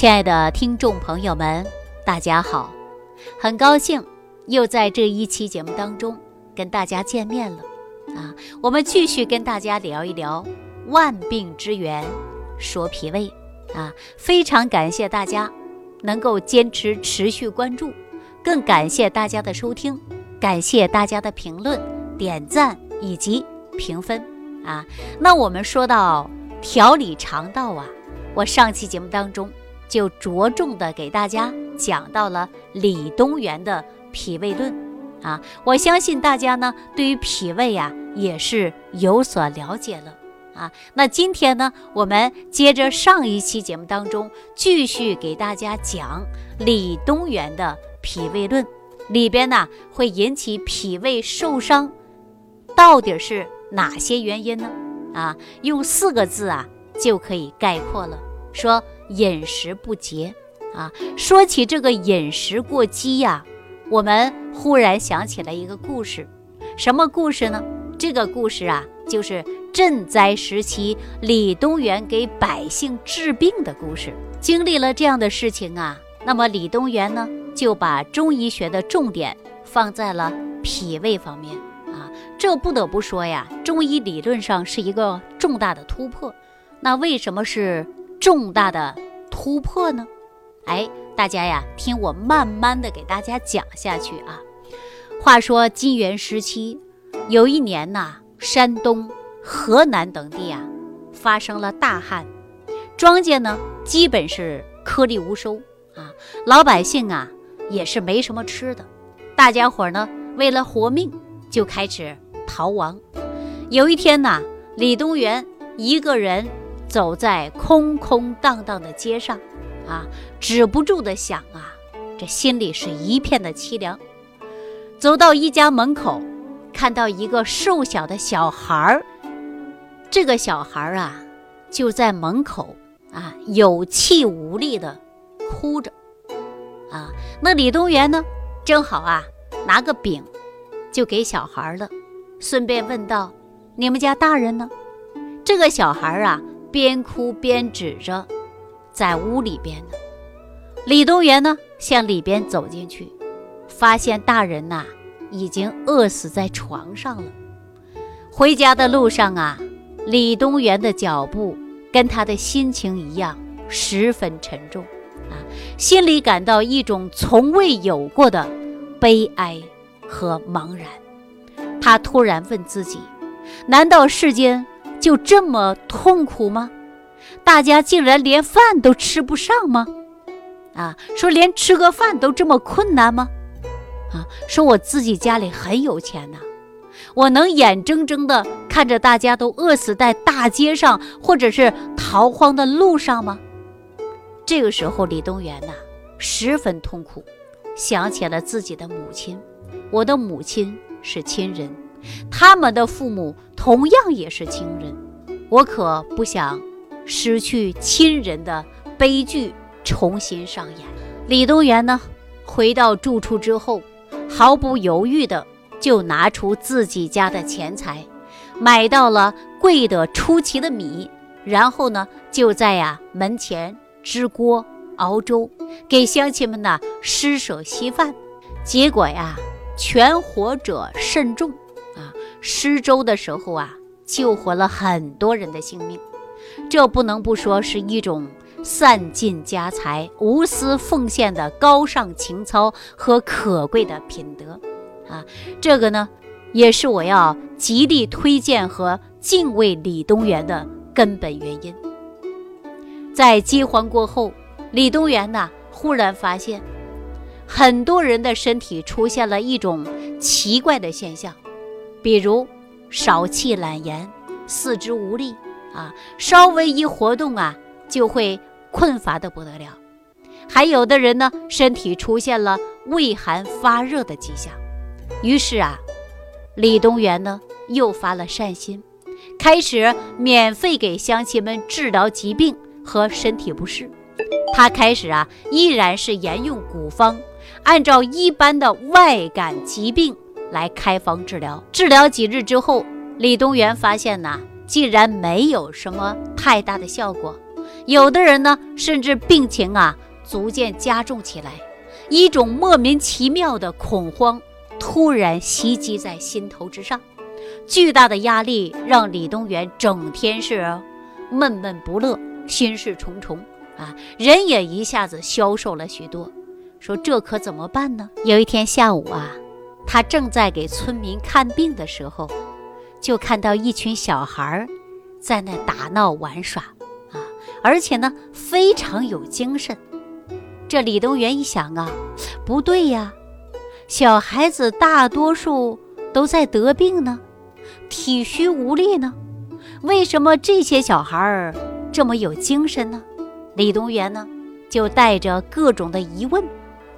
亲爱的听众朋友们，大家好！很高兴又在这一期节目当中跟大家见面了啊！我们继续跟大家聊一聊万病之源，说脾胃啊！非常感谢大家能够坚持持续关注，更感谢大家的收听，感谢大家的评论、点赞以及评分啊！那我们说到调理肠道啊，我上期节目当中。就着重的给大家讲到了李东垣的脾胃论啊，我相信大家呢对于脾胃呀也是有所了解了啊。那今天呢，我们接着上一期节目当中继续给大家讲李东垣的脾胃论，里边呢会引起脾胃受伤，到底是哪些原因呢？啊，用四个字啊就可以概括了，说。饮食不节啊，说起这个饮食过激呀，我们忽然想起了一个故事，什么故事呢？这个故事啊，就是赈灾时期李东垣给百姓治病的故事。经历了这样的事情啊，那么李东垣呢，就把中医学的重点放在了脾胃方面啊。这不得不说呀，中医理论上是一个重大的突破。那为什么是？重大的突破呢？哎，大家呀，听我慢慢的给大家讲下去啊。话说金元时期，有一年呐，山东、河南等地啊发生了大旱，庄稼呢基本是颗粒无收啊，老百姓啊也是没什么吃的，大家伙呢为了活命就开始逃亡。有一天呐，李东垣一个人。走在空空荡荡的街上，啊，止不住的想啊，这心里是一片的凄凉。走到一家门口，看到一个瘦小的小孩儿，这个小孩儿啊，就在门口啊，有气无力的哭着，啊，那李东垣呢，正好啊，拿个饼就给小孩了，顺便问道：“你们家大人呢？”这个小孩儿啊。边哭边指着，在屋里边呢。李东垣呢，向里边走进去，发现大人呐已经饿死在床上了。回家的路上啊，李东垣的脚步跟他的心情一样，十分沉重啊，心里感到一种从未有过的悲哀和茫然。他突然问自己：难道世间？就这么痛苦吗？大家竟然连饭都吃不上吗？啊，说连吃个饭都这么困难吗？啊，说我自己家里很有钱呐，我能眼睁睁的看着大家都饿死在大街上或者是逃荒的路上吗？这个时候，李东垣呐十分痛苦，想起了自己的母亲，我的母亲是亲人。他们的父母同样也是亲人，我可不想失去亲人的悲剧重新上演。李东垣呢，回到住处之后，毫不犹豫的就拿出自己家的钱财，买到了贵得出奇的米，然后呢，就在呀门前支锅熬粥，给乡亲们呢施舍稀饭。结果呀，全活者甚众。施粥的时候啊，救活了很多人的性命，这不能不说是一种散尽家财、无私奉献的高尚情操和可贵的品德啊！这个呢，也是我要极力推荐和敬畏李东垣的根本原因。在饥荒过后，李东垣呢，忽然发现很多人的身体出现了一种奇怪的现象。比如少气懒言、四肢无力啊，稍微一活动啊，就会困乏的不得了。还有的人呢，身体出现了畏寒发热的迹象。于是啊，李东垣呢又发了善心，开始免费给乡亲们治疗疾病和身体不适。他开始啊，依然是沿用古方，按照一般的外感疾病。来开方治疗，治疗几日之后，李东垣发现呐，竟然没有什么太大的效果，有的人呢，甚至病情啊逐渐加重起来，一种莫名其妙的恐慌突然袭击在心头之上，巨大的压力让李东垣整天是闷闷不乐，心事重重啊，人也一下子消瘦了许多。说这可怎么办呢？有一天下午啊，他正在给村民看病的时候，就看到一群小孩在那打闹玩耍啊，而且呢非常有精神。这李东垣一想啊，不对呀，小孩子大多数都在得病呢，体虚无力呢，为什么这些小孩儿这么有精神呢？李东垣呢就带着各种的疑问。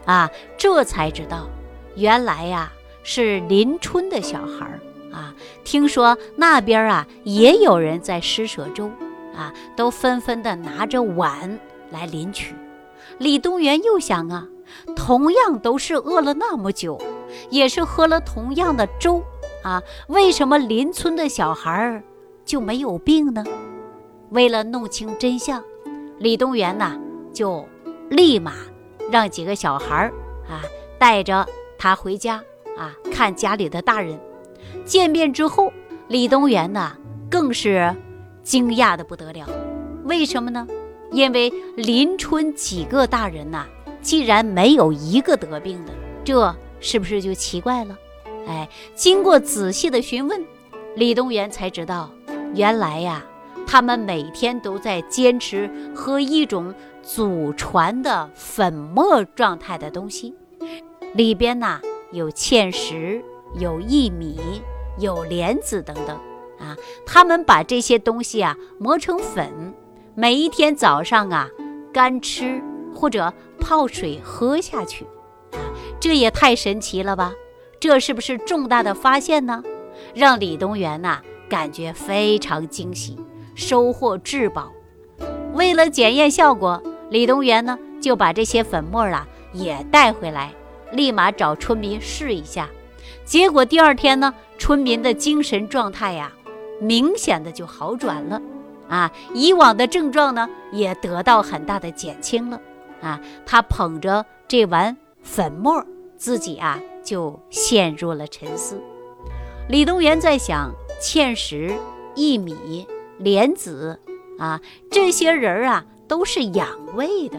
啊，这才知道，原来呀是邻村的小孩儿啊。听说那边啊也有人在施舍粥啊，都纷纷的拿着碗来领取。李东垣又想啊，同样都是饿了那么久，也是喝了同样的粥啊，为什么邻村的小孩儿就没有病呢？为了弄清真相，李东垣呐就立马。让几个小孩儿啊带着他回家啊看家里的大人。见面之后，李东垣呢更是惊讶的不得了。为什么呢？因为邻村几个大人呐，既然没有一个得病的，这是不是就奇怪了？哎，经过仔细的询问，李东垣才知道，原来呀，他们每天都在坚持喝一种。祖传的粉末状态的东西，里边呢有芡实、有薏米、有莲子等等啊。他们把这些东西啊磨成粉，每一天早上啊干吃或者泡水喝下去啊。这也太神奇了吧！这是不是重大的发现呢？让李东垣呐感觉非常惊喜，收获至宝。为了检验效果。李东垣呢，就把这些粉末啊也带回来，立马找村民试一下。结果第二天呢，村民的精神状态呀，明显的就好转了，啊，以往的症状呢也得到很大的减轻了，啊，他捧着这碗粉末，自己啊就陷入了沉思。李东垣在想，芡实、薏米、莲子，啊，这些人儿啊。都是养胃的，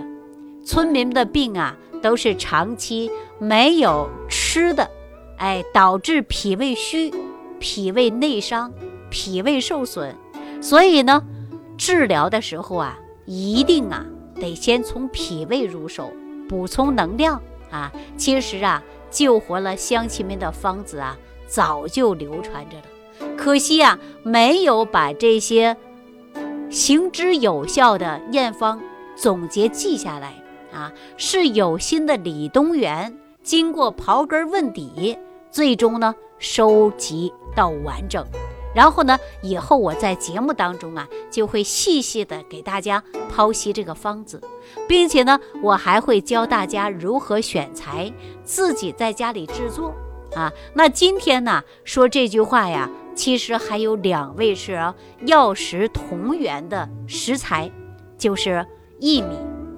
村民的病啊，都是长期没有吃的，哎，导致脾胃虚、脾胃内伤、脾胃受损。所以呢，治疗的时候啊，一定啊得先从脾胃入手，补充能量啊。其实啊，救活了乡亲们的方子啊，早就流传着了，可惜啊，没有把这些。行之有效的验方总结记下来啊，是有心的李东垣经过刨根问底，最终呢收集到完整。然后呢，以后我在节目当中啊，就会细细的给大家剖析这个方子，并且呢，我还会教大家如何选材，自己在家里制作啊。那今天呢，说这句话呀。其实还有两位是药食同源的食材，就是薏米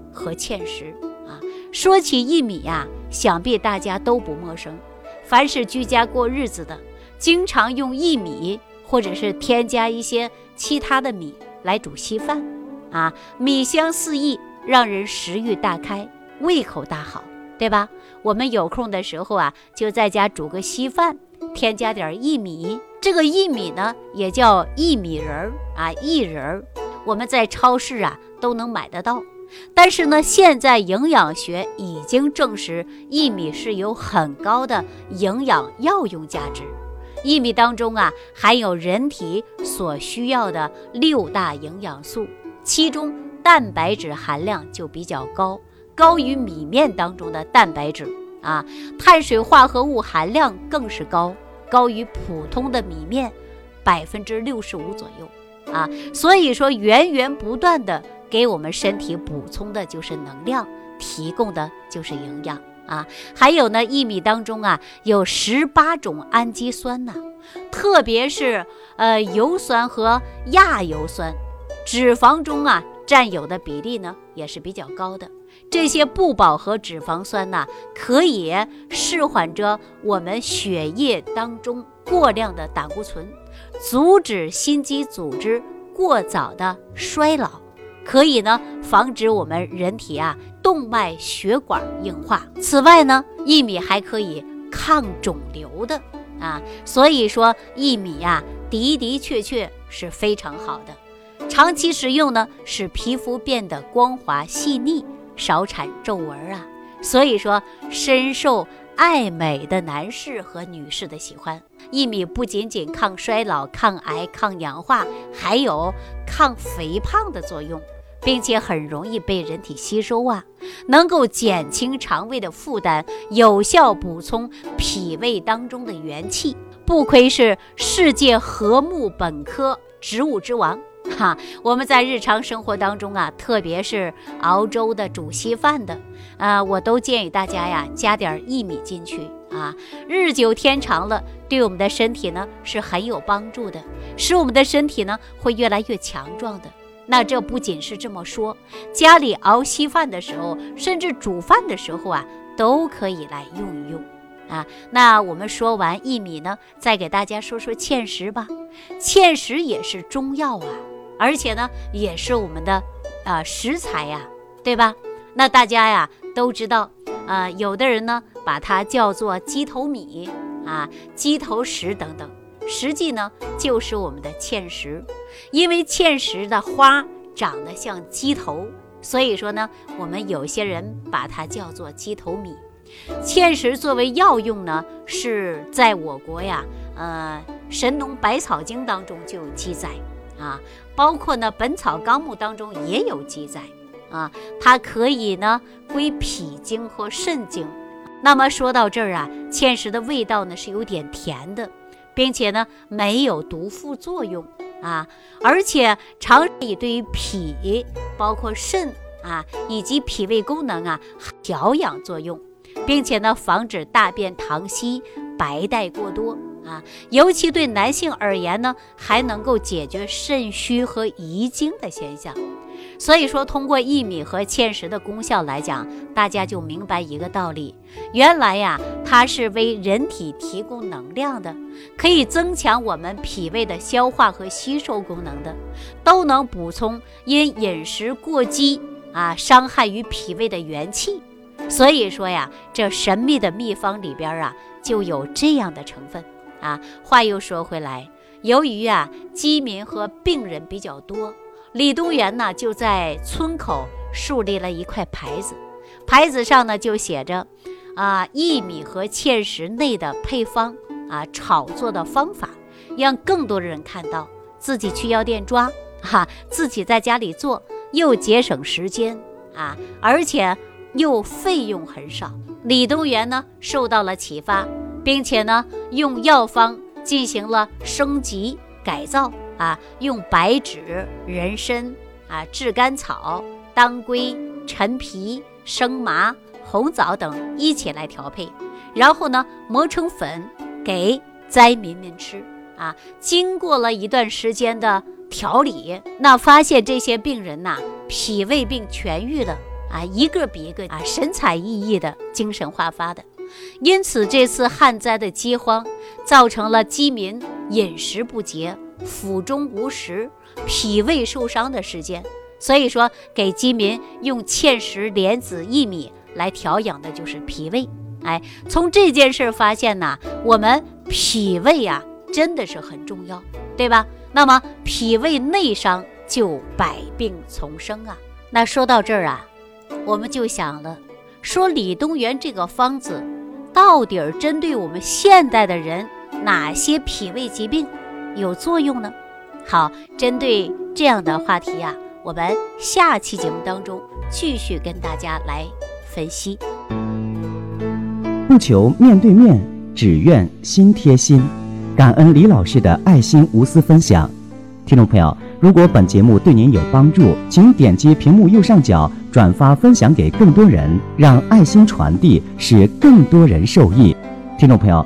和芡实啊。说起薏米呀，想必大家都不陌生。凡是居家过日子的，经常用薏米或者是添加一些其他的米来煮稀饭啊，米香四溢，让人食欲大开，胃口大好，对吧？我们有空的时候啊，就在家煮个稀饭，添加点薏米。这个薏米呢，也叫薏米仁儿啊，薏仁儿，我们在超市啊都能买得到。但是呢，现在营养学已经证实，薏米是有很高的营养药用价值。薏米当中啊，含有人体所需要的六大营养素，其中蛋白质含量就比较高，高于米面当中的蛋白质啊，碳水化合物含量更是高。高于普通的米面百分之六十五左右啊，所以说源源不断的给我们身体补充的就是能量，提供的就是营养啊。还有呢，薏米当中啊有十八种氨基酸呐，特别是呃油酸和亚油酸，脂肪中啊占有的比例呢也是比较高的。这些不饱和脂肪酸呢，可以释缓着我们血液当中过量的胆固醇，阻止心肌组织过早的衰老，可以呢防止我们人体啊动脉血管硬化。此外呢，薏米还可以抗肿瘤的啊，所以说薏米呀的的确确是非常好的，长期食用呢使皮肤变得光滑细腻。少产皱纹啊，所以说深受爱美的男士和女士的喜欢。薏米不仅仅抗衰老、抗癌、抗氧化，还有抗肥胖的作用，并且很容易被人体吸收啊，能够减轻肠胃的负担，有效补充脾胃当中的元气。不愧是世界和木本科植物之王。哈，我们在日常生活当中啊，特别是熬粥的、煮稀饭的，啊，我都建议大家呀，加点薏米进去啊。日久天长了，对我们的身体呢是很有帮助的，使我们的身体呢会越来越强壮的。那这不仅是这么说，家里熬稀饭的时候，甚至煮饭的时候啊，都可以来用一用啊。那我们说完薏米呢，再给大家说说芡实吧。芡实也是中药啊。而且呢，也是我们的啊食材呀，对吧？那大家呀都知道，啊，有的人呢把它叫做鸡头米啊、鸡头石等等，实际呢就是我们的芡实。因为芡实的花长得像鸡头，所以说呢，我们有些人把它叫做鸡头米。芡实作为药用呢，是在我国呀，呃，《神农百草经》当中就有记载。啊，包括呢，《本草纲目》当中也有记载啊，它可以呢归脾经和肾经。那么说到这儿啊，芡实的味道呢是有点甜的，并且呢没有毒副作用啊，而且常以对于脾、包括肾啊以及脾胃功能啊调养作用，并且呢防止大便溏稀、白带过多。啊，尤其对男性而言呢，还能够解决肾虚和遗精的现象。所以说，通过薏米和芡实的功效来讲，大家就明白一个道理：原来呀，它是为人体提供能量的，可以增强我们脾胃的消化和吸收功能的，都能补充因饮食过激啊伤害于脾胃的元气。所以说呀，这神秘的秘方里边啊，就有这样的成分。啊，话又说回来，由于啊饥民和病人比较多，李东垣呢就在村口树立了一块牌子，牌子上呢就写着，啊薏米和芡实内的配方啊炒作的方法，让更多的人看到，自己去药店抓，哈，自己在家里做又节省时间啊，而且又费用很少。李东垣呢受到了启发。并且呢，用药方进行了升级改造啊，用白芷、人参啊、炙甘草、当归、陈皮、生麻、红枣等一起来调配，然后呢磨成粉给灾民们吃啊。经过了一段时间的调理，那发现这些病人呐，脾胃病痊愈了啊，一个比一个啊神采奕奕的，精神焕发的。因此，这次旱灾的饥荒造成了饥民饮食不节、腹中无食、脾胃受伤的时间。所以说，给饥民用芡实、莲子、薏米来调养的就是脾胃。哎，从这件事发现呢，我们脾胃呀真的是很重要，对吧？那么脾胃内伤就百病丛生啊。那说到这儿啊，我们就想了，说李东垣这个方子。到底针对我们现代的人哪些脾胃疾病有作用呢？好，针对这样的话题呀，我们下期节目当中继续跟大家来分析。不求面对面，只愿心贴心。感恩李老师的爱心无私分享。听众朋友，如果本节目对您有帮助，请点击屏幕右上角转发分享给更多人，让爱心传递，使更多人受益。听众朋友，